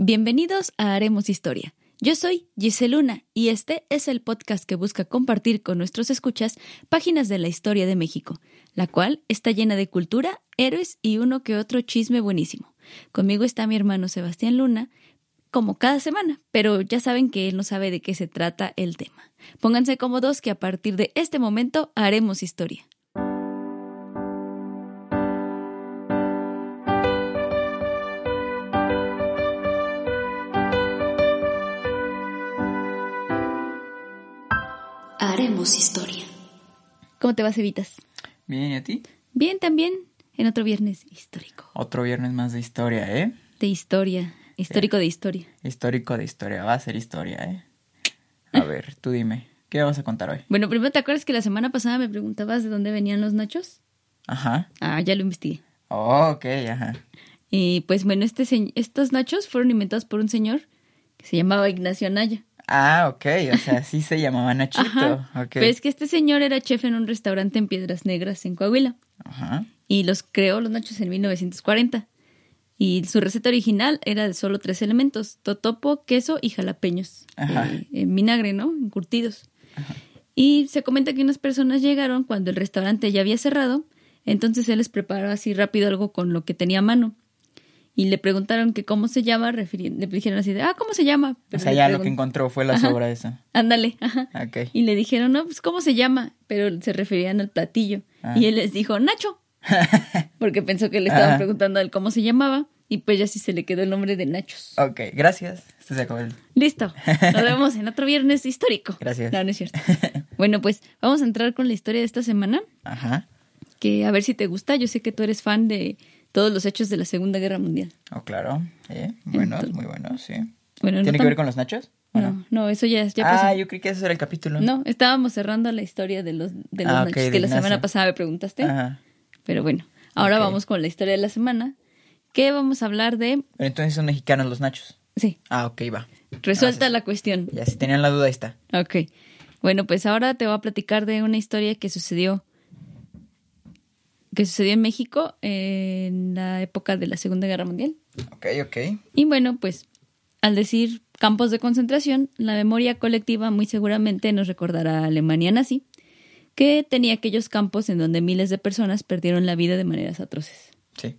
Bienvenidos a Haremos Historia. Yo soy Giseluna y este es el podcast que busca compartir con nuestros escuchas páginas de la historia de México, la cual está llena de cultura, héroes y uno que otro chisme buenísimo. Conmigo está mi hermano Sebastián Luna, como cada semana, pero ya saben que él no sabe de qué se trata el tema. Pónganse cómodos que a partir de este momento haremos historia. Historia. ¿Cómo te vas, Evitas? Bien, ¿y a ti? Bien, también. En otro viernes histórico. Otro viernes más de historia, ¿eh? De historia. Histórico de historia. Histórico de historia. Va a ser historia, ¿eh? A ver, tú dime, ¿qué vas a contar hoy? Bueno, primero, ¿te acuerdas que la semana pasada me preguntabas de dónde venían los nachos? Ajá. Ah, ya lo investigué. Oh, ok, ajá. Y pues bueno, este estos nachos fueron inventados por un señor que se llamaba Ignacio Anaya. Ah, ok, o sea, sí se llamaba Nachito. Ajá. Ok. Pero es que este señor era chef en un restaurante en Piedras Negras, en Coahuila. Ajá. Y los creó los nachos en 1940. Y su receta original era de solo tres elementos: totopo, queso y jalapeños. Ajá. eh, en vinagre, ¿no? Encurtidos. Y se comenta que unas personas llegaron cuando el restaurante ya había cerrado. Entonces él les preparó así rápido algo con lo que tenía a mano. Y le preguntaron que cómo se llama, le dijeron así de, ah, ¿cómo se llama? O Pero sea, le ya lo que encontró fue la Ajá. sobra esa. Ándale, ajá. Ok. Y le dijeron, no, pues, ¿cómo se llama? Pero se referían al platillo. Ah. Y él les dijo, Nacho. Porque pensó que le estaban Ajá. preguntando a él cómo se llamaba. Y pues ya sí se le quedó el nombre de Nachos. Ok, gracias. Este se acabó el... Listo. Nos vemos en otro viernes histórico. Gracias. No, no es cierto. Bueno, pues vamos a entrar con la historia de esta semana. Ajá. Que a ver si te gusta. Yo sé que tú eres fan de todos los hechos de la Segunda Guerra Mundial. Oh, claro. Sí, bueno, Entonces- muy bueno, sí. Bueno, no ¿Tiene que ver con los nachos? ¿O No, no, eso ya, ya ah, pasó. yo creí que ese era el capítulo. No, estábamos cerrando la historia de los, de los Ah, nachos que la semana pasada me preguntaste. Ajá. Pero bueno, ahora vamos con la historia de la semana. Que vamos a hablar de. Pero entonces son mexicanos los nachos. Sí, Ah, ok, va. resuelta Gracias. la cuestión. Ya, si tenían la duda, ahí está. Ok. Bueno, pues ahora te voy a platicar de una historia que sucedió. Que sucedió en México en la época de la Segunda Guerra Mundial. Ok, ok. Y bueno, pues al decir campos de concentración, la memoria colectiva muy seguramente nos recordará a Alemania nazi, que tenía aquellos campos en donde miles de personas perdieron la vida de maneras atroces. Sí.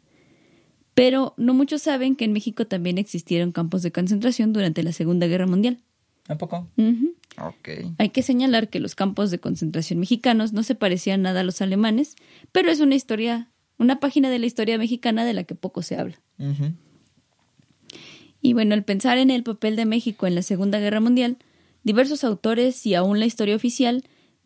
Pero no muchos saben que en México también existieron campos de concentración durante la Segunda Guerra Mundial. ¿Tampoco? Ujú. Ok. Hay que señalar que los campos de concentración mexicanos no se parecían nada a los alemanes, pero es una historia, una página de la historia mexicana de la que poco se habla. Y bueno, al pensar en el papel de México en la Segunda Guerra Mundial, diversos autores y aún la historia oficial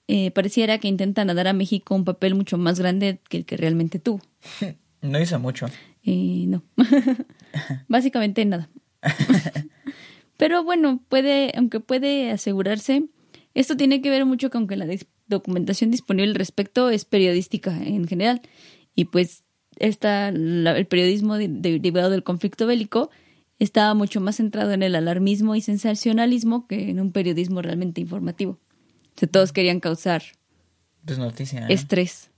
eh, pareciera que intentan dar a México un papel mucho más grande que el que realmente tuvo. No hizo mucho. Eh, no, básicamente nada. Pero bueno, puede, aunque puede asegurarse, esto tiene que ver mucho con que la dis- documentación disponible al respecto es periodística en general. Y pues esta, la- el periodismo de- de- derivado del conflicto bélico estaba mucho más centrado en el alarmismo y sensacionalismo que en un periodismo realmente informativo. O sea, todos querían causar Pues noticia. ¿no? estrés.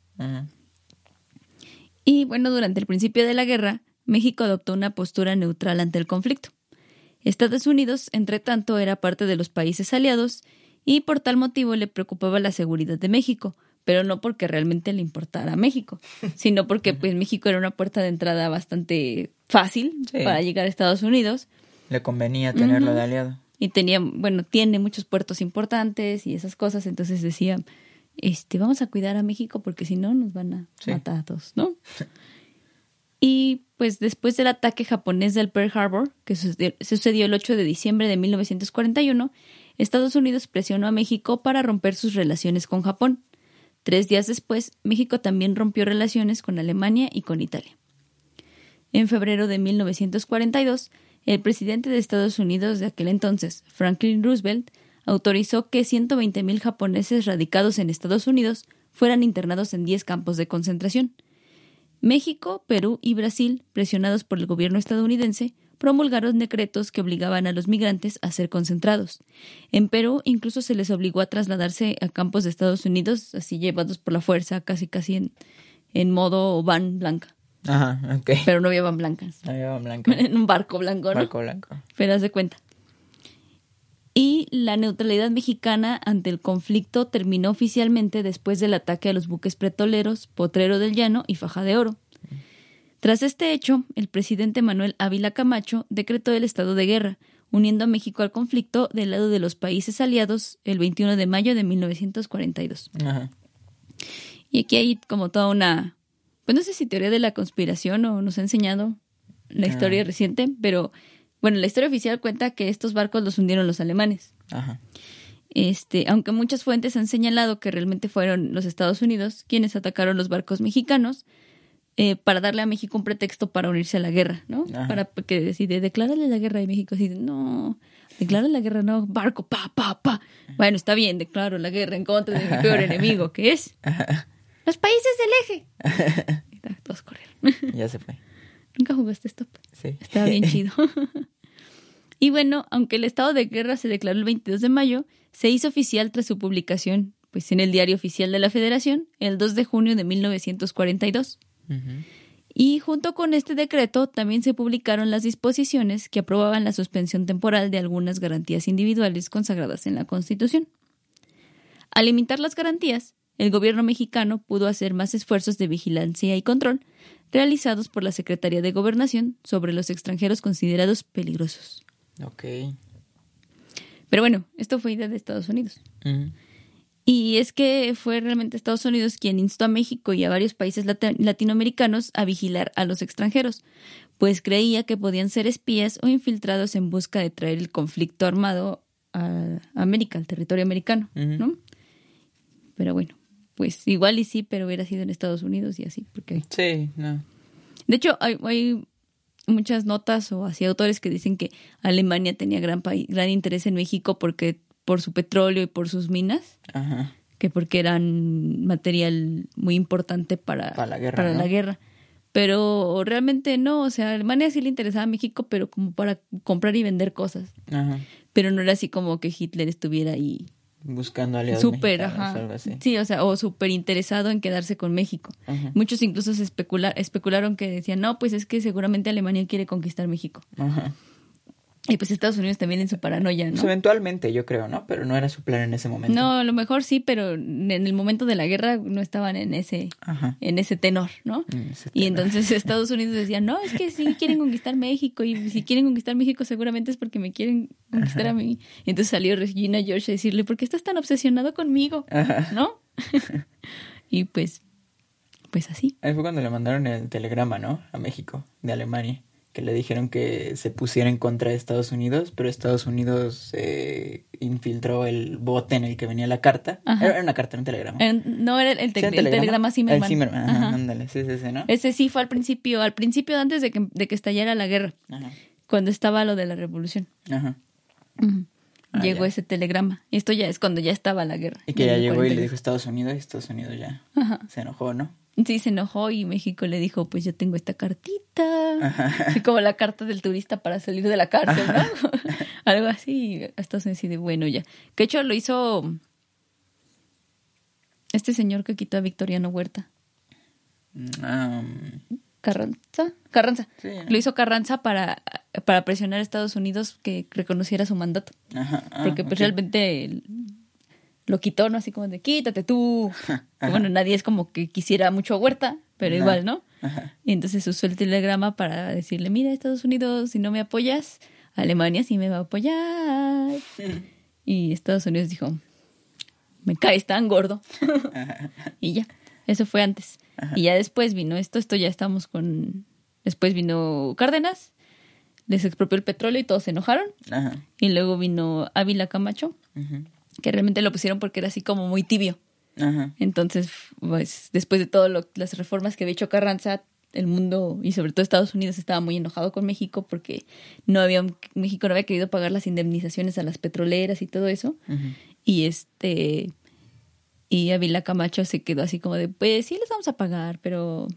Y bueno, durante el principio de la guerra, México adoptó una postura neutral ante el conflicto. Estados Unidos, entre tanto, era parte de los países aliados y por tal motivo le preocupaba la seguridad de México, pero no porque realmente le importara a México, sino porque pues México era una puerta de entrada bastante fácil Sí. para llegar a Estados Unidos Le convenía tenerlo de aliado. y tenía, bueno, tiene muchos puertos importantes y esas cosas, entonces decía, este, vamos a cuidar a México porque si no nos van a Sí. matar a todos, ¿no? Y pues después del ataque japonés del Pearl Harbor, que sucedió, el 8 de diciembre de 1941, Estados Unidos presionó a México para romper sus relaciones con Japón. Tres días después, México también rompió relaciones con Alemania y con Italia. En febrero de 1942, el presidente de Estados Unidos de aquel entonces, Franklin Roosevelt, autorizó que 120.000 japoneses radicados en Estados Unidos fueran internados en 10 campos de concentración. México, Perú y Brasil, presionados por el gobierno estadounidense, promulgaron decretos que obligaban a los migrantes a ser concentrados. En Perú incluso se les obligó a trasladarse a campos de Estados Unidos, así llevados por la fuerza, casi casi en, en modo van blanca. Ajá, ok. Pero no había van blancas. Ahí va blanco. En un barco blanco, ¿no? Barco blanco. pero haz de cuenta. Y la neutralidad mexicana ante el conflicto terminó oficialmente después del ataque a los buques petroleros Potrero del Llano y Faja de Oro. Tras este hecho, el presidente Manuel Ávila Camacho decretó el estado de guerra, uniendo a México al conflicto del lado de los países aliados el 21 de mayo de 1942. Ajá. Y aquí hay como toda una, pues no sé si teoría de la conspiración o nos ha enseñado la historia Ah. reciente, pero bueno, la historia oficial cuenta que estos barcos los hundieron los alemanes. Ajá. Este, aunque muchas fuentes han señalado que realmente fueron los Estados Unidos quienes atacaron los barcos mexicanos eh, para darle a México un pretexto para unirse a la guerra, ¿no? Ajá. Para que decide, declárale la guerra y México así, de, no, declara la guerra, no, barco, pa, pa, pa. Bueno, está bien, declaro la guerra en contra de mi peor enemigo, que es los países del eje. Y todos corrieron. Ya se fue. Nunca jugaste stop. Sí. Estaba bien chido. Y bueno, aunque el estado de guerra se declaró el 22 de mayo, se hizo oficial tras su publicación pues en el Diario Oficial de la Federación el 2 de junio de 1942. Ujú. Y junto con este decreto también se publicaron las disposiciones que aprobaban la suspensión temporal de algunas garantías individuales consagradas en la Constitución. Al limitar las garantías, el gobierno mexicano pudo hacer más esfuerzos de vigilancia y control realizados por la Secretaría de Gobernación sobre los extranjeros considerados peligrosos. Ok. Pero bueno, esto fue idea de Estados Unidos. Y es que fue realmente Estados Unidos quien instó a México y a varios países lati- latinoamericanos a vigilar a los extranjeros, pues creía que podían ser espías o infiltrados en busca de traer el conflicto armado a América, al territorio americano. ¿no? Pero bueno, pues igual y sí, pero hubiera sido en Estados Unidos y así, porque... Sí, no. De hecho, hay, hay muchas notas o así autores que dicen que Alemania tenía gran, paí- gran interés en México porque por su petróleo y por sus minas Ajá. que porque eran material muy importante para, Para la guerra, para ¿no? la guerra. Pero realmente no, o sea, Alemania sí le interesaba a México, pero como para comprar y vender cosas. Ajá. Pero no era así como que Hitler estuviera ahí Buscando aliados mexicanos ajá. o algo así. Sí, o sea, o súper interesado en quedarse con México. Ajá. Muchos incluso se especula, especularon que decían, no, pues es que seguramente Alemania quiere conquistar México. Ajá. Y pues Estados Unidos también en su paranoia, Pues ¿no? eventualmente, yo creo, ¿no? Pero no era su plan en ese momento. No, a lo mejor sí, pero en el momento de la guerra no estaban en ese, Ajá. en ese tenor, ¿no? En ese Y entonces Estados Unidos decía, no, es que sí quieren conquistar México y si quieren conquistar México seguramente es porque me quieren conquistar a mí. Y entonces salió Regina George a decirle, ¿por qué estás tan obsesionado conmigo? Ajá. ¿No? y pues, pues así. Ahí fue cuando le mandaron el telegrama, ¿no? A México, de Alemania. Que le dijeron que se pusiera en contra de Estados Unidos, pero Estados Unidos eh, infiltró el bote en el que venía la carta. Ajá. Era una carta, un telegrama. No era el, el, ¿Sí, te- el el telegrama Zimmerman. El Zimmerman, Ajá. ajá, ándale, sí, sí, sí, ¿no? Ese sí fue al principio, al principio antes de que, de que estallara la guerra, Ajá, cuando estaba lo de la revolución. ajá. Ujú. Ah, llegó ya. ese telegrama. Y esto ya es cuando ya estaba la guerra. Y que ya llegó y le 42. dijo Estados Unidos y Estados Unidos ya Ajá. se enojó, ¿no? Sí, se enojó y México le dijo, pues yo tengo esta cartita. Así como la carta del turista para salir de la cárcel, ¿no? Algo así. Y Estados Unidos de bueno, ya. Que hecho lo hizo este señor que quitó a Victoriano Huerta. Mm, Carranza. Carranza. Sí. Lo hizo Carranza para, para presionar a Estados Unidos que reconociera su mandato. ajá, ah, Porque pues realmente lo quitó, ¿no? Así como de quítate tú. Bueno, nadie es como que quisiera mucho a Huerta, pero No. igual, ¿no? Ajá. Y entonces usó el telegrama para decirle, mira, Estados Unidos, si no me apoyas, Alemania sí me va a apoyar. Y Estados Unidos dijo, me caes tan gordo. y ya, eso fue antes. Y ya después vino esto, esto ya estamos con... Después vino Cárdenas, les expropió el petróleo y todos se enojaron. Ajá. Y luego vino Ávila Camacho, que realmente lo pusieron porque era así como muy tibio. Ajá. Entonces, pues después de todas las reformas que había hecho Carranza, el mundo y sobre todo Estados Unidos estaba muy enojado con México porque no había México no había querido pagar las indemnizaciones a las petroleras y todo eso. Y este y Ávila Camacho se quedó así como de, pues sí les vamos a pagar, pero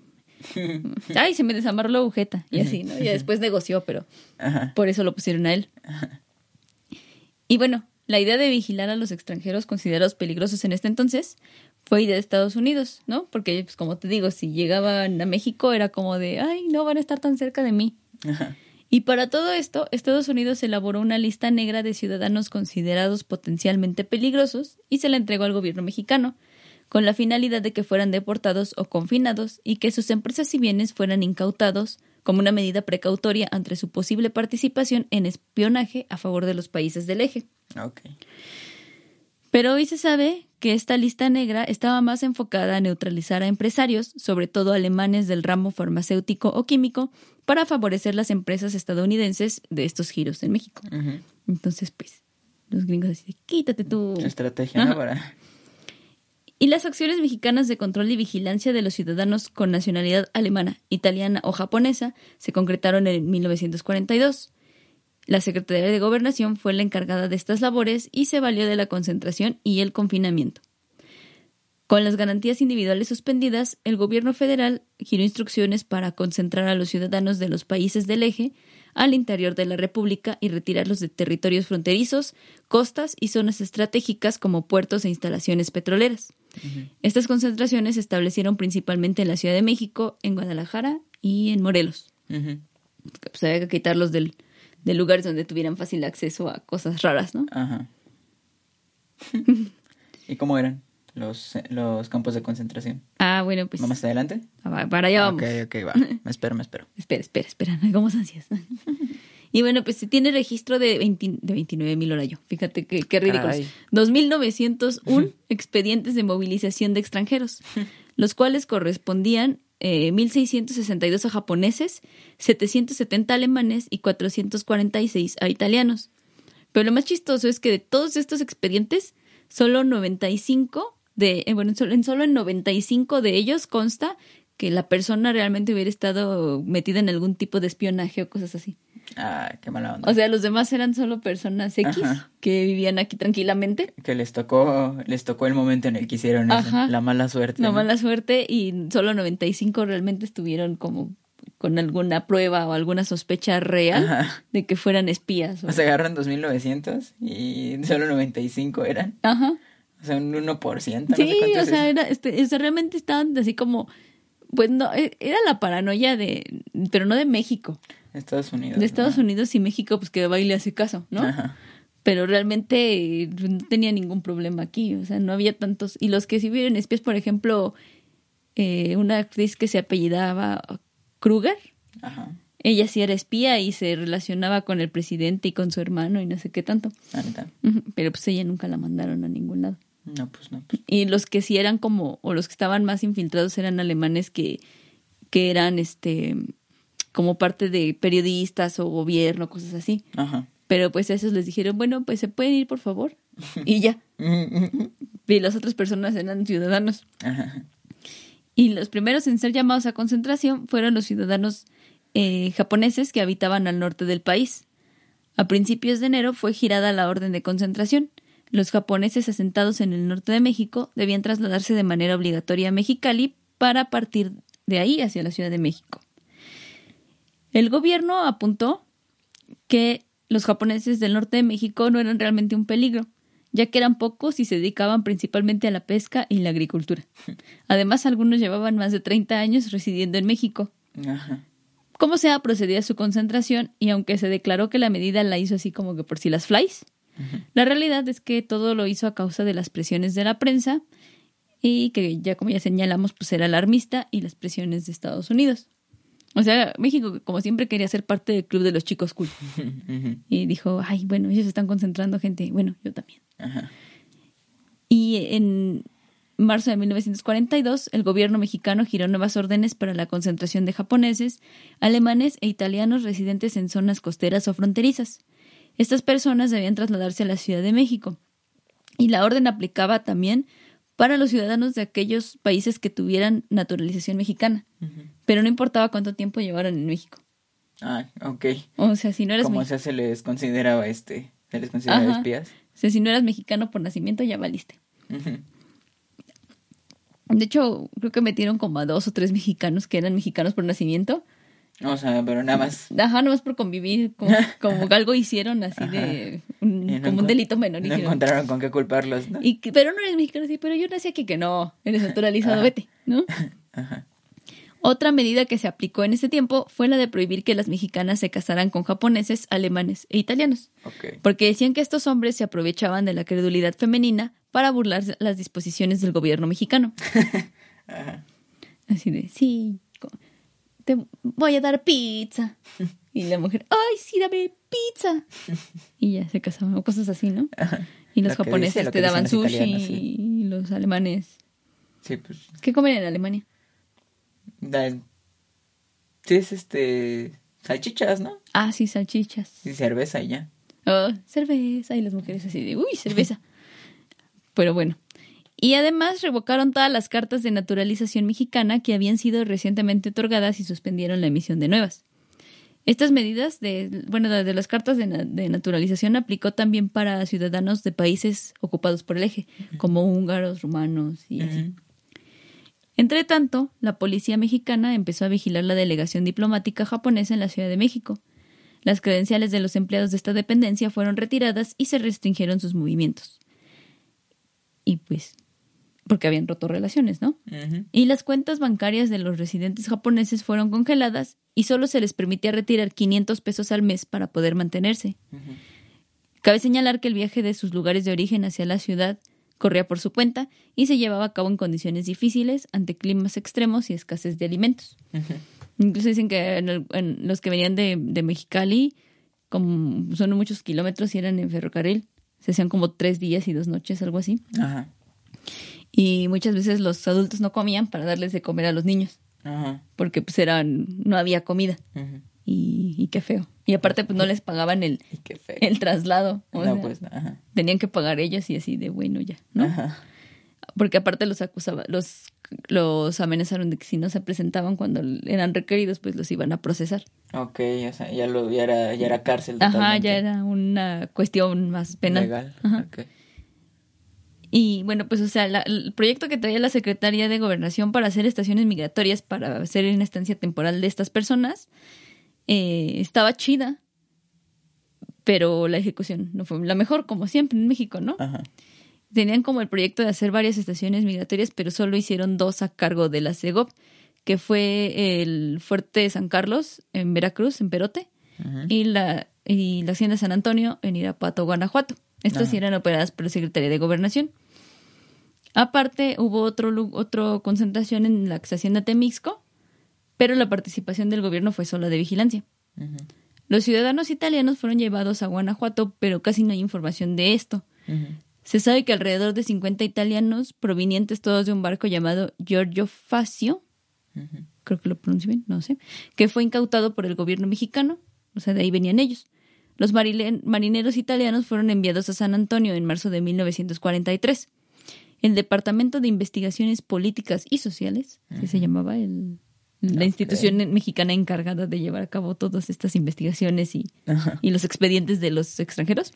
ay, se me desamarró la agujeta y así, ¿no? Y después negoció, pero Ajá. por eso lo pusieron a él. Y bueno, la idea de vigilar a los extranjeros considerados peligrosos en este entonces fue idea de Estados Unidos, ¿no? Porque, pues, como te digo, si llegaban a México era como de, ay, no van a estar tan cerca de mí. Ajá. Y para todo esto, Estados Unidos elaboró una lista negra de ciudadanos considerados potencialmente peligrosos y se la entregó al gobierno mexicano, con la finalidad de que fueran deportados o confinados y que sus empresas y bienes fueran incautados como una medida precautoria ante su posible participación en espionaje a favor de los países del eje. Pero hoy se sabe que esta lista negra estaba más enfocada a neutralizar a empresarios, sobre todo alemanes del ramo farmacéutico o químico, para favorecer las empresas estadounidenses de estos giros en México. Entonces, pues, los gringos así de, quítate tú. Estrategia, ¿no? Para... Y las acciones mexicanas de control y vigilancia de los ciudadanos con nacionalidad alemana, italiana o japonesa se concretaron en 1942. La Secretaría de Gobernación fue la encargada de estas labores y se valió de la concentración y el confinamiento. Con las garantías individuales suspendidas, el gobierno federal giró instrucciones para concentrar a los ciudadanos de los países del eje al interior de la República y retirarlos de territorios fronterizos, costas y zonas estratégicas como puertos e instalaciones petroleras. Estas concentraciones se establecieron principalmente en la Ciudad de México, en Guadalajara y en Morelos. Pues había que quitarlos del, de lugares donde tuvieran fácil acceso a cosas raras, ¿no? Ajá. ¿Y cómo eran los, los campos de concentración? Ah, bueno, pues ¿Vamos adelante? ah, para allá vamos. Ok, ok, va. Me espero, me espero. Espera, espera, espera, no hagamos ansias. y bueno, pues se tiene registro de, 20 de 29 mil hora yo. Fíjate qué, qué ridículos. Caray. 2.901 expedientes de movilización de extranjeros, los cuales correspondían eh, 1.662 a japoneses, 770 alemanes y 446 a italianos. Pero lo más chistoso es que de todos estos expedientes, solo 95 de, eh, bueno, en solo en 95 de ellos consta que la persona realmente hubiera estado metida en algún tipo de espionaje o cosas así. Ah, qué mala onda. O sea, los demás eran solo personas X Ajá. que vivían aquí tranquilamente. que les tocó, les tocó el momento en el que hicieron eso. La mala suerte. No ¿no? mala suerte y solo 95 realmente estuvieron como con alguna prueba o alguna sospecha real Ajá. de que fueran espías. o- O sea, agarran 2.900 y solo 95 eran. Ajá. O sea, un 1%. no Sí, sé o sea, era, este, o sea, realmente estaban así como, pues no, e- era la paranoia de, pero no de México, Estados Unidos. de Estados ¿no? Unidos y México, pues que va y le hace caso, ¿no? Ajá. Pero realmente eh, no tenía ningún problema aquí, o sea, no había tantos. Y los que sí vieron espías, por ejemplo, eh, una actriz que se apellidaba Kruger, Ajá. ella sí era espía y se relacionaba con el presidente y con su hermano y no sé qué tanto. Ujú, Pero pues ella nunca la mandaron a ningún lado. No, pues no. Pues. Y los que sí eran como, o los que estaban más infiltrados eran alemanes que, que eran este como parte de periodistas o gobierno, cosas así. Ajá. Pero pues a esos les dijeron, bueno, pues se pueden ir, por favor. Y ya. Y las otras personas eran ciudadanos. Ajá. Y los primeros en ser llamados a concentración fueron los ciudadanos eh, japoneses que habitaban al norte del país. A principios de enero fue girada la orden de concentración. Los japoneses asentados en el norte de México debían trasladarse de manera obligatoria a Mexicali para partir de ahí hacia la Ciudad de México. El gobierno apuntó que los japoneses del norte de México no eran realmente un peligro, ya que eran pocos y se dedicaban principalmente a la pesca y la agricultura. Además, algunos llevaban más de 30 años residiendo en México. Ajá. Como sea, procedía a su concentración y aunque se declaró que la medida la hizo así como que por si las flies, la realidad es que todo lo hizo a causa de las presiones de la prensa y que ya como ya señalamos, pues era alarmista y las presiones de Estados Unidos. O sea, México como siempre quería ser parte del club de los chicos cool y dijo, ay, bueno, ellos están concentrando gente, bueno, yo también. Ajá. Y en marzo de 1942, el gobierno mexicano giró nuevas órdenes para la concentración de japoneses, alemanes e italianos residentes en zonas costeras o fronterizas. Estas personas debían trasladarse a la Ciudad de México. Y la orden aplicaba también para los ciudadanos de aquellos países que tuvieran naturalización mexicana, pero no importaba cuánto tiempo llevaran en México. Ah, ok. O sea, si no eras, Como sea, se les consideraba este, se les consideraba Ajá. espías. o sea, si no eras mexicano por nacimiento, ya valiste. De hecho, creo que metieron como a dos o tres mexicanos que eran mexicanos por nacimiento. O sea, pero nada más. Ajá, nomás por convivir, como, como algo hicieron así de un- no como un delito menor. No encontraron con qué culparlos, ¿no? Y pero no eres mexicano, sí, pero yo nací aquí que no, eres naturalizado, vete, ¿no? Ajá. Otra medida que se aplicó en ese tiempo fue la de prohibir que las mexicanas se casaran con japoneses, alemanes e italianos, Ok. porque decían que estos hombres se aprovechaban de la credulidad femenina para burlar las disposiciones del gobierno mexicano. Ajá. Así de, sí, te voy a dar pizza. Y la mujer, ay, sí, dame pizza. Y ya se casaban, o cosas así, ¿no? Y los Lo japoneses dice, te daban sushi sí. y los alemanes. Sí, pues. ¿Qué comen en Alemania? da- Sí, es este. Salchichas, ¿no? Ah, sí, salchichas. Y cerveza y ya. Oh, cerveza. Y las mujeres así de, uy, cerveza. Pero bueno. Y además revocaron todas las cartas de naturalización mexicana que habían sido recientemente otorgadas y suspendieron la emisión de nuevas. Estas medidas de, bueno, de las cartas de, na- de naturalización aplicó también para ciudadanos de países ocupados por el eje, como húngaros, rumanos y así. Entre tanto, la policía mexicana empezó a vigilar la delegación diplomática japonesa en la Ciudad de México. Las credenciales de los empleados de esta dependencia fueron retiradas y se restringieron sus movimientos. Y pues, porque habían roto relaciones, ¿no? Y las cuentas bancarias de los residentes japoneses fueron congeladas y solo se les permitía retirar 500 pesos al mes para poder mantenerse. Cabe señalar que el viaje de sus lugares de origen hacia la ciudad corría por su cuenta y se llevaba a cabo en condiciones difíciles ante climas extremos y escasez de alimentos. Incluso dicen que en el- en los que venían de, de Mexicali, como son muchos kilómetros y eran en ferrocarril, se hacían como tres días y dos noches, algo así. Ajá. Y muchas veces los adultos no comían para darles de comer a los niños, Ajá. porque pues eran, no había comida. Ujú. Y, y qué feo. Y aparte pues no les pagaban el, el traslado. o no, sea, pues, ajá. tenían que pagar ellos y así de bueno ya, ¿no? Ajá. Porque aparte los acusaba, los, los amenazaron de que si no se presentaban cuando eran requeridos, pues los iban a procesar. Ok, o sea, ya, lo, ya, era, ya era cárcel. Ajá, ya era una cuestión más penal. Legal. Ajá. Y bueno, pues o sea, la- el proyecto que traía la Secretaría de Gobernación para hacer estaciones migratorias para hacer una estancia temporal de estas personas eh, estaba chida, pero la ejecución no fue la mejor, como siempre en México, ¿no? Ajá. Tenían como el proyecto de hacer varias estaciones migratorias, pero solo hicieron dos a cargo de la CEGOP, que fue el Fuerte de San Carlos en Veracruz, en Perote, y la, y la Hacienda San Antonio en Irapuato, Guanajuato. Estas eran operadas por la Secretaría de Gobernación. Aparte, hubo otro, otro concentración en la Hacienda Temixco, pero la participación del gobierno fue solo de vigilancia. Los ciudadanos italianos fueron llevados a Guanajuato, pero casi no hay información de esto. Se sabe que alrededor de 50 italianos, provenientes todos de un barco llamado Giorgio Facio, creo que lo pronuncio bien, no sé, que fue incautado por el gobierno mexicano, o sea, de ahí venían ellos. Los marineros italianos fueron enviados a San Antonio en marzo de 1943. El Departamento de Investigaciones Políticas y Sociales, así se llamaba el, la institución mexicana encargada de llevar a cabo todas estas investigaciones y, y los expedientes de los extranjeros.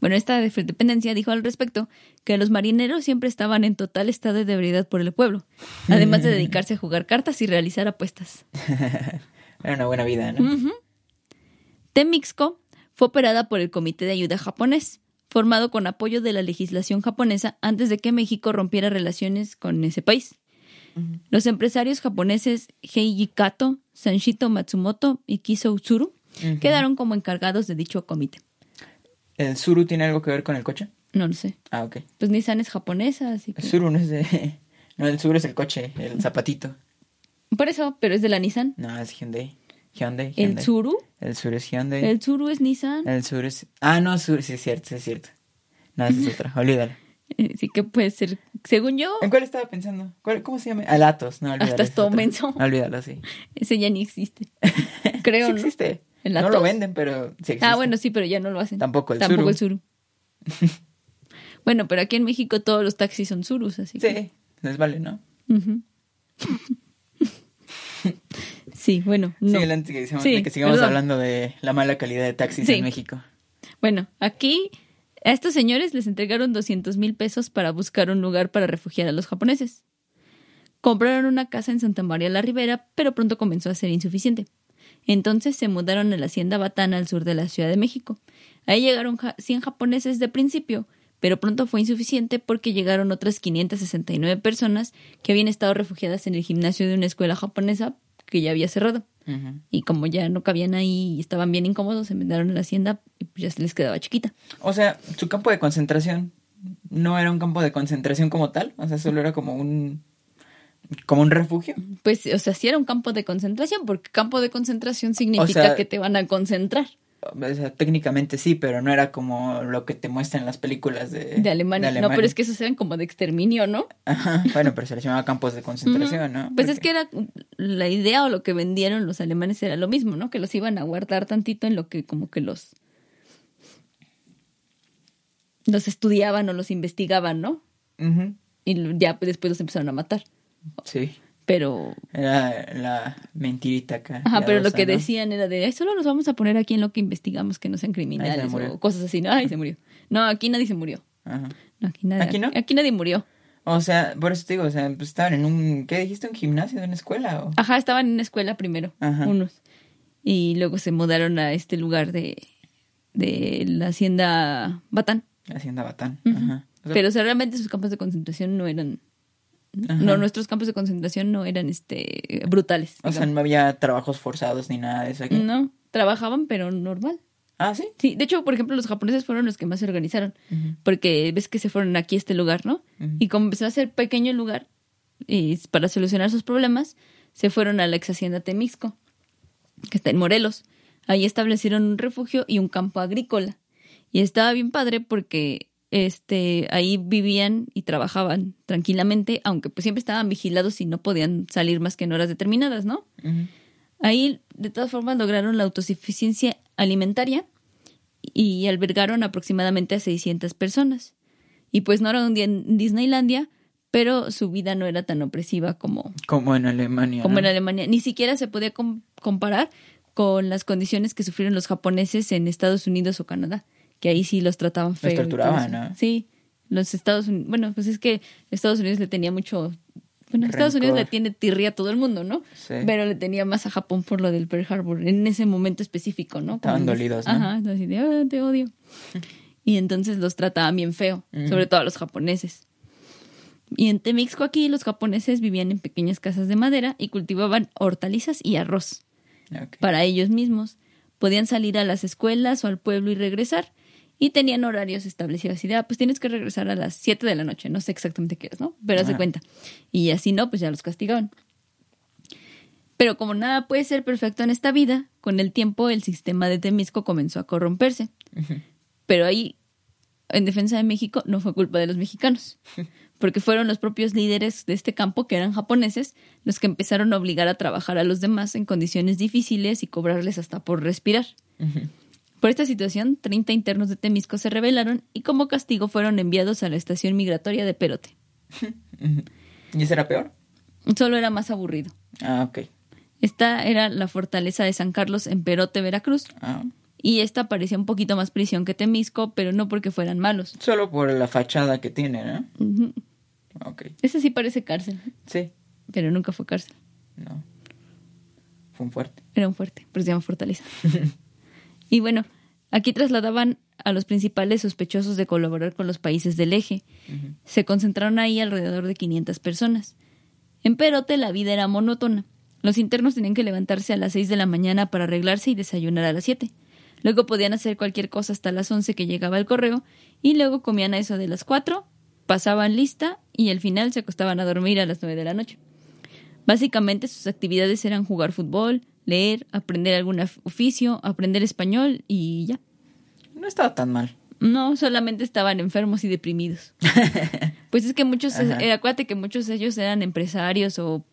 Bueno, esta de- dependencia dijo al respecto que los marineros siempre estaban en total estado de ebriedad por el pueblo, además de dedicarse a jugar cartas y realizar apuestas. Era una buena vida, ¿no? Temixco fue operada por el Comité de Ayuda japonés, formado con apoyo de la legislación japonesa antes de que México rompiera relaciones con ese país. Los empresarios japoneses Heiji Kato, Sanshito Matsumoto y Kiso Utsuru quedaron como encargados de dicho comité. ¿El Suru tiene algo que ver con el coche? No lo sé. Ah, ok. Pues Nissan es japonesa, así que... El Suru no es de... No, el Suru es el coche, el zapatito. Por eso, pero es de la Nissan. No, es Hyundai. Hyundai, El. Tsuru, El Sur es Hyundai. el Tsuru es Nissan. El Sur es... Ah, no, Sur, sí es cierto, sí es cierto. No, esa es otra, olvídalo. Sí que puede ser, según yo, ¿En cuál estaba pensando? ¿Cuál- ¿Cómo se llama? El Atos, no, olvídalo. Hasta es todo menso. Olvídalo, sí. ese ya ni existe. Creo, sí ¿no? existe. ¿El no lo venden, pero sí existe. Ah, bueno, sí, pero ya no lo hacen. Tampoco el Tampoco Tsuru. el Tsuru. bueno, pero aquí en México todos los taxis son Tsurus, así que... Sí, les vale, ¿no? Ujú. Sí, bueno, no. Sí, adelante, que, sigamos- Sí, de que sigamos perdón. hablando de la mala calidad de taxis Sí. en México. Bueno, aquí a estos señores les entregaron 200 mil pesos para buscar un lugar para refugiar a los japoneses. Compraron una casa en Santa María la Ribera, pero pronto comenzó a ser insuficiente. Entonces se mudaron a la hacienda Batana al sur de la Ciudad de México. Ahí llegaron ja- 100 japoneses de principio, pero pronto fue insuficiente porque llegaron otras 569 personas que habían estado refugiadas en el gimnasio de una escuela japonesa que ya había cerrado. Y como ya no cabían ahí y estaban bien incómodos, se mandaron a la hacienda y pues ya se les quedaba chiquita. O sea, su campo de concentración no era un campo de concentración como tal, o sea, solo era como un como un refugio. Pues, o sea, sí era un campo de concentración, porque campo de concentración significa sea- que te van a concentrar. O sea, técnicamente sí, pero no era como lo que te muestran las películas de, De Alemania. No, pero es que esos eran como de exterminio, ¿no? Ajá, bueno, pero se les llamaba campos de concentración, ¿no? Pues es que era la idea o lo que vendieron los alemanes era lo mismo, ¿no? Que los iban a guardar tantito en lo que como que los los estudiaban o los investigaban, ¿no? Ujú, Y ya después los empezaron a matar. Sí, Pero era la mentirita acá. Ajá, pero lo que ¿no? decían era de, "Ay, solo los vamos a poner aquí en lo que investigamos que no sean criminales o cosas así, ¿no? Ay, se murió. No, aquí nadie se murió. Ajá. No, aquí, nadie, ¿Aquí no? Aquí nadie murió. O sea, por eso te digo, o sea, pues estaban en un, ¿qué dijiste? ¿Un gimnasio de una escuela? O... Ajá, estaban en una escuela primero, Ajá. unos. Y luego se mudaron a este lugar de, de la hacienda Batán. Hacienda Batán. Ajá. O sea, Pero o sea, realmente sus campos de concentración no eran... Ajá. No, nuestros campos de concentración no eran este brutales. o sea, no había trabajos forzados ni nada de eso aquí. no, trabajaban, pero normal. Ah, sí. Sí, de hecho, por ejemplo, los japoneses fueron los que más se organizaron. Porque ves que se fueron aquí a este lugar, ¿no? Y como empezó a ser pequeño el lugar, y para solucionar sus problemas, se fueron a la ex hacienda Temixco, que está en Morelos. Ahí establecieron un refugio y un campo agrícola. Y estaba bien padre porque este ahí vivían y trabajaban tranquilamente, aunque pues siempre estaban vigilados y no podían salir más que en horas determinadas, ¿no? Ahí, de todas formas, lograron la autosuficiencia alimentaria y albergaron aproximadamente a 600 personas. Y pues no era un día en Disneylandia, pero su vida no era tan opresiva como, Como en Alemania. como ¿no? en Alemania. Ni siquiera se podía com- comparar con las condiciones que sufrieron los japoneses en Estados Unidos o Canadá, que ahí sí los trataban feo. todo torturaban. ¿no? Sí, los Estados Unidos, bueno, pues es que Estados Unidos le tenía mucho... Bueno, Estados Unidos le tiene tirria a todo el mundo, ¿no? Sí. Pero le tenía más a Japón por lo del Pearl Harbor en ese momento específico, ¿no? Estaban dolidos, ¿no? Ajá, así de, "Ah, te odio. Y entonces los trataban bien feo, sobre todo a los japoneses. Y en Temixco aquí los japoneses vivían en pequeñas casas de madera y cultivaban hortalizas y arroz para ellos mismos. Podían salir a las escuelas o al pueblo y regresar. Y tenían horarios establecidos. Y de, ah, pues tienes que regresar a las 7 de la noche. No sé exactamente qué es, ¿no? Pero haz de cuenta. Y así no, pues ya los castigaban. Pero como nada puede ser perfecto en esta vida, con el tiempo el sistema de Temisco comenzó a corromperse. Pero ahí, en defensa de México, no fue culpa de los mexicanos, porque fueron los propios líderes de este campo, que eran japoneses, los que empezaron a obligar a trabajar a los demás en condiciones difíciles y cobrarles hasta por respirar. Por esta situación, 30 internos de Temisco se rebelaron y como castigo fueron enviados a la estación migratoria de Perote. ¿Y ese era peor? Solo era más aburrido. Ah, ok. Esta era la fortaleza de San Carlos en Perote, Veracruz, Ah. y esta parecía un poquito más prisión que Temisco, pero no porque fueran malos. Solo por la fachada que tiene, ¿no? Ujú. Ok. Ese sí parece cárcel, Sí. pero nunca fue cárcel. No. Fue un fuerte. Era un fuerte, pero se llama Fortaleza. y bueno, aquí trasladaban a los principales sospechosos de colaborar con los países del eje. Se concentraron ahí alrededor de 500 personas. En Perote la vida era monótona. Los internos tenían que levantarse a las 6 de la mañana para arreglarse y desayunar a las 7. Luego podían hacer cualquier cosa hasta las 11 que llegaba el correo y luego comían a eso de las 4, pasaban lista y al final se acostaban a dormir a las 9 de la noche. Básicamente sus actividades eran jugar fútbol, leer, aprender algún oficio, aprender español y ya. No estaba tan mal. No, solamente estaban enfermos y deprimidos. pues es que muchos, eh, acuérdate que muchos de ellos eran empresarios o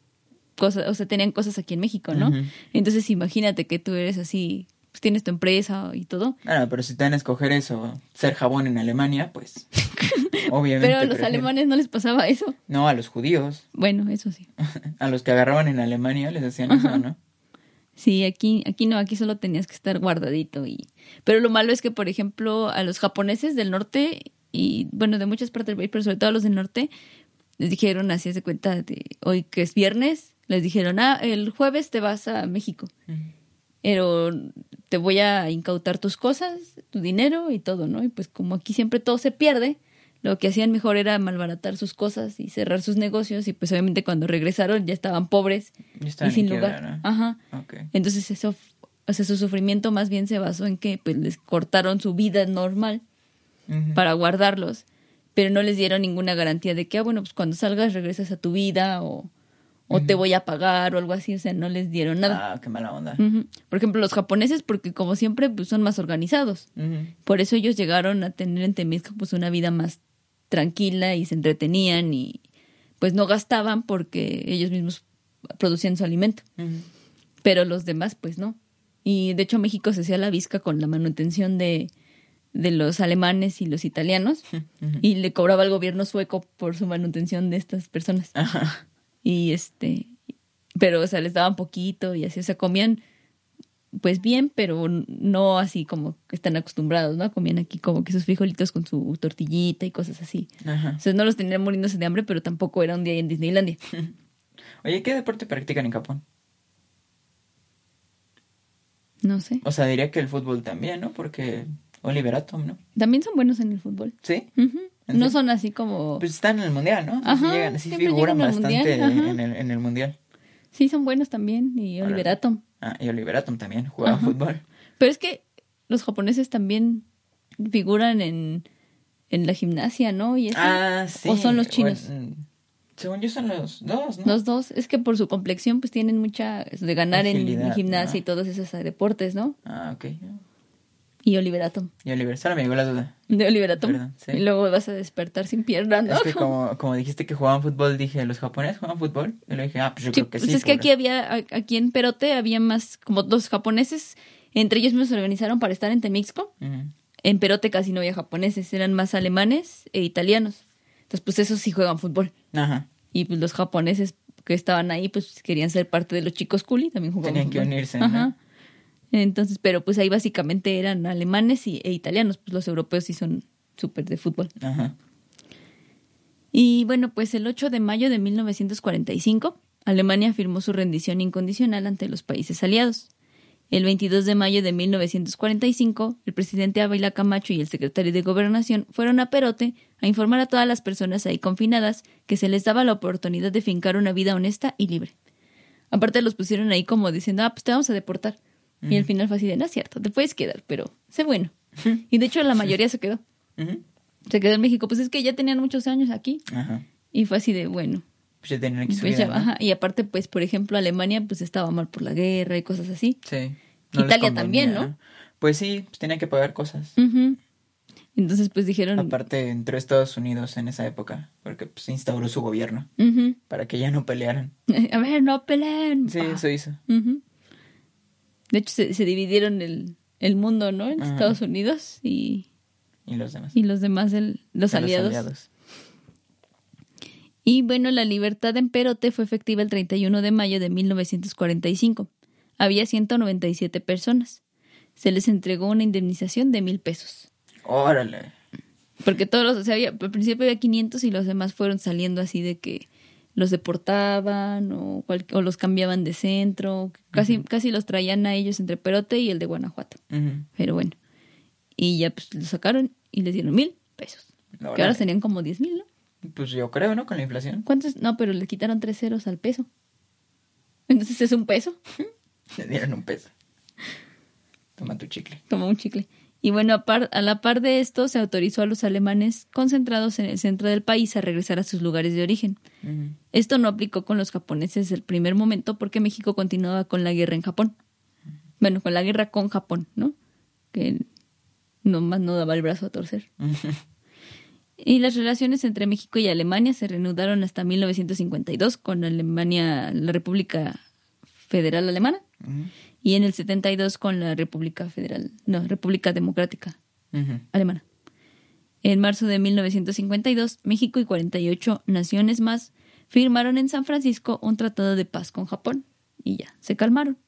cosas, o sea, tenían cosas aquí en México, ¿no? Entonces imagínate que tú eres así, pues tienes tu empresa y todo. Bueno, pero si te van a escoger eso, ser jabón en Alemania, pues. obviamente. Pero a los prefiero- alemanes no les pasaba eso. No, a los judíos. Bueno, eso sí. A los que agarraban en Alemania les decían eso, ¿no? Sí, aquí, aquí no, aquí solo tenías que estar guardadito y. Pero lo malo es que, por ejemplo, a los japoneses del norte y bueno, de muchas partes del país, pero sobre todo a los del norte, les dijeron así de cuenta de hoy que es viernes, les dijeron, ah, el jueves te vas a México, pero te voy a incautar tus cosas, tu dinero y todo, ¿no? Y pues como aquí siempre todo se pierde, lo que hacían mejor era malbaratar sus cosas y cerrar sus negocios y pues obviamente cuando regresaron ya estaban pobres Y estaban y sin lugar. Ajá. Entonces eso, o sea, su sufrimiento más bien se basó en que pues les cortaron su vida normal para guardarlos, pero no les dieron ninguna garantía de que, ah, bueno, pues cuando salgas regresas a tu vida o, o te voy a pagar o algo así, o sea, no les dieron nada. Ah, qué mala onda. Por ejemplo, los japoneses, porque como siempre, pues son más organizados. Por eso ellos llegaron a tener en Temisco pues una vida más tranquila y se entretenían y pues no gastaban porque ellos mismos producían su alimento. Pero los demás pues no. Y de hecho México se hacía la visca con la manutención de, de los alemanes y los italianos y le cobraba al gobierno sueco por su manutención de estas personas. Ajá. Y este, pero o sea, les daban poquito y así, o sea, comían pues bien, pero no así como están acostumbrados, ¿no? Comían aquí como que sus frijolitos con su tortillita y cosas así. Ajá. Sea, no los tenían muriéndose de hambre, pero tampoco era un día en Disneylandia. Oye, ¿qué deporte practican en Japón? No sé. O sea, diría que el fútbol también, ¿no? Porque Oliver Atom, ¿no? También son buenos en el fútbol. Sí. Ujú. ¿En No son así como... Pues están en el mundial, ¿no? Ajá, llegan, sí siempre figuran llegan bastante mundial, en el, en el mundial. Sí, son buenos también. Y. Oliver Atom. Ah, y Oliver Atom también jugaba Ajá. fútbol. Pero es que los japoneses también figuran en, en la gimnasia, ¿no? Y eso. Ah, sí. ¿O son los chinos? Bueno, mm, según yo son los dos, ¿no? Los dos. Es que por su complexión, pues tienen mucha de ganar en gimnasia y todos esos deportes, ¿no? Ah, ok. Y Oliver Atom. Y Oliver, solo me llegó la duda. De Oliver Atom. Perdón, sí. Y luego vas a despertar sin piernas, ¿no? Es que como, como dijiste que jugaban fútbol, dije, ¿los japoneses juegan fútbol? Y le dije, ah, pues yo Sí, creo que pues sí. es que aquí había, aquí en Perote había más, como dos japoneses, entre ellos mismos se organizaron para estar en Temixco. En Perote casi no había japoneses, eran más alemanes e italianos. Entonces, pues esos sí juegan fútbol. Ajá. Y pues los japoneses que estaban ahí, pues querían ser parte de los chicos cool y también jugaban Tenían que unirse, ¿no? Entonces, pero pues ahí básicamente eran alemanes y, e italianos, pues los europeos sí son súper de fútbol. Ajá. Y bueno, pues el 8 de mayo de 1945, Alemania firmó su rendición incondicional ante los países aliados. El 22 de mayo de 1945, el presidente Ávila Camacho y el secretario de Gobernación fueron a Perote a informar a todas las personas ahí confinadas que se les daba la oportunidad de fincar una vida honesta y libre. Aparte los pusieron ahí como diciendo, ah, pues te vamos a deportar. Y al final fue así de, no es cierto, te puedes quedar, pero sé bueno. y de hecho la mayoría se quedó. Se quedó en México, pues es que ya tenían muchos años aquí. Ajá. Y fue así de, bueno. Pues ya tenían su Pues vida, ya, ¿no? ajá. Y aparte, pues, por ejemplo, Alemania pues estaba mal por la guerra y cosas así. Sí. Italia convenía. también, ¿no? Pues sí, pues tenían que pagar cosas. Entonces, pues dijeron... Aparte, entró Estados Unidos en esa época, porque pues instauró su gobierno, para que ya no pelearan. A ver, no peleen. Sí, eso hizo. De hecho, se, se dividieron el, el mundo, ¿no? En Ajá. Estados Unidos y, Y los demás. y los demás, el- los De aliados. Y bueno, la libertad en Perote fue efectiva el 31 de mayo de 1945. Había 197 personas. Se les entregó una indemnización de mil pesos. Órale. Porque todos los, o sea, había- al principio había 500 y los demás fueron saliendo así de que los deportaban o, cual- o los cambiaban de centro. Casi, casi los traían a ellos entre Perote y el de Guanajuato. Pero bueno. Y ya pues los sacaron y les dieron mil pesos. Que ahora tenían como 10 mil, ¿no? Pues yo creo, ¿no? Con la inflación. ¿Cuántos? No, pero le quitaron tres ceros al peso. Entonces es un peso, Le dieron un peso. Toma tu chicle. como un chicle. Y bueno, a, par- a la par de esto, se autorizó a los alemanes concentrados en el centro del país a regresar a sus lugares de origen. Esto no aplicó con los japoneses el primer momento porque México continuaba con la guerra en Japón. Bueno, con la guerra con Japón, ¿no? Que nomás no daba el brazo a torcer. Y las relaciones entre México y Alemania se reanudaron hasta 1952 con Alemania, la República Federal Alemana, Ujú. Y en el 72 con la República Federal, no, República Democrática. Alemana. En marzo de 1952, México y 48 naciones más firmaron en San Francisco un tratado de paz con Japón y ya, se calmaron.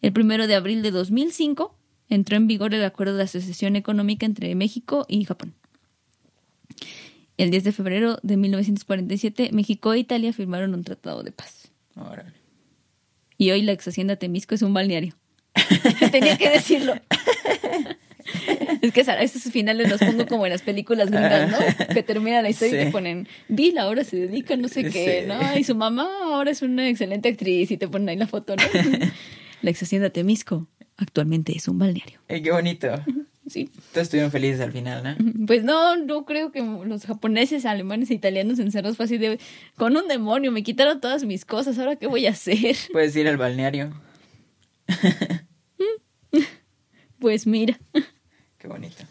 El primero de abril de 2005 entró en vigor el acuerdo de asociación económica entre México y Japón. El 10 de febrero de 1947, México e Italia firmaron un tratado de paz. Órale. Y hoy la ex hacienda Temisco es un balneario. Tenía que decirlo. Es que a esos finales los pongo como en las películas gringas, ¿no? Que termina la historia y te ponen, Bill ahora se dedica a no sé qué, Sí. ¿no? Y su mamá ahora es una excelente actriz y te ponen ahí la foto, ¿no? La ex hacienda Temisco actualmente es un balneario. Qué bonito. Sí. Todos estuvieron felices al final, ¿no? Pues no, no creo que los japoneses, alemanes e italianos encerrados fue así de, con un demonio, me quitaron todas mis cosas, ¿ahora qué voy a hacer? Puedes ir al balneario. Pues mira. Qué bonito.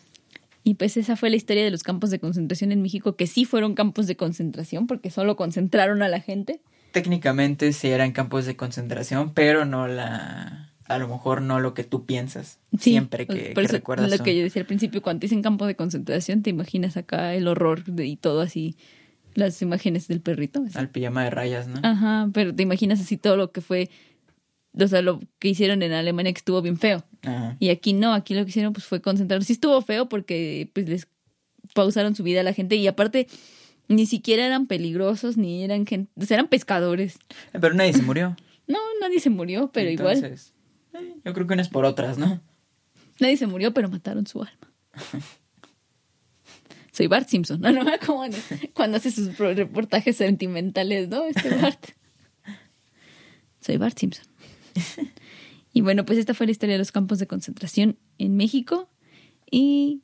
Y pues esa fue la historia de los campos de concentración en México, que sí fueron campos de concentración porque solo concentraron a la gente. Técnicamente sí eran campos de concentración, pero no la... A lo mejor no lo que tú piensas. Sí, siempre que, por que eso recuerdas. lo son- que yo decía al principio, cuando dicen campo de concentración, te imaginas acá el horror de, y todo así, las imágenes del perrito. así. Al pijama de rayas, ¿no? Ajá, pero te imaginas así todo lo que fue, o sea, lo que hicieron en Alemania que estuvo bien feo. Ajá. Y aquí no, aquí lo que hicieron pues fue concentrar. Sí estuvo feo porque pues les pausaron su vida a la gente y aparte ni siquiera eran peligrosos ni eran gente, o sea, eran pescadores. Pero nadie se murió. No, nadie se murió, pero igual. Entonces, eh, yo creo que unas por otras, ¿no? Nadie se murió, pero mataron su alma. Soy Bart Simpson, ¿no? ¿No? Como cuando hace sus reportajes sentimentales, ¿no? Este Bart. Soy Bart Simpson. Y bueno, pues esta fue la historia de los campos de concentración en México. Y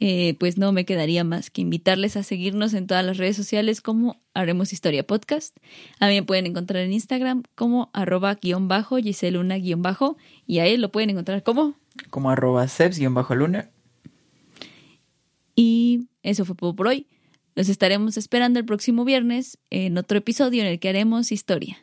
eh, pues no me quedaría más que invitarles a seguirnos en todas las redes sociales como Haremos Historia Podcast. A mí me pueden encontrar en Instagram como arroba guion bajo Giseluna guion bajo. Y a él lo pueden encontrar como Como arroba ceps-luna. Y eso fue todo por hoy. Los estaremos esperando el próximo viernes en otro episodio en el que haremos historia.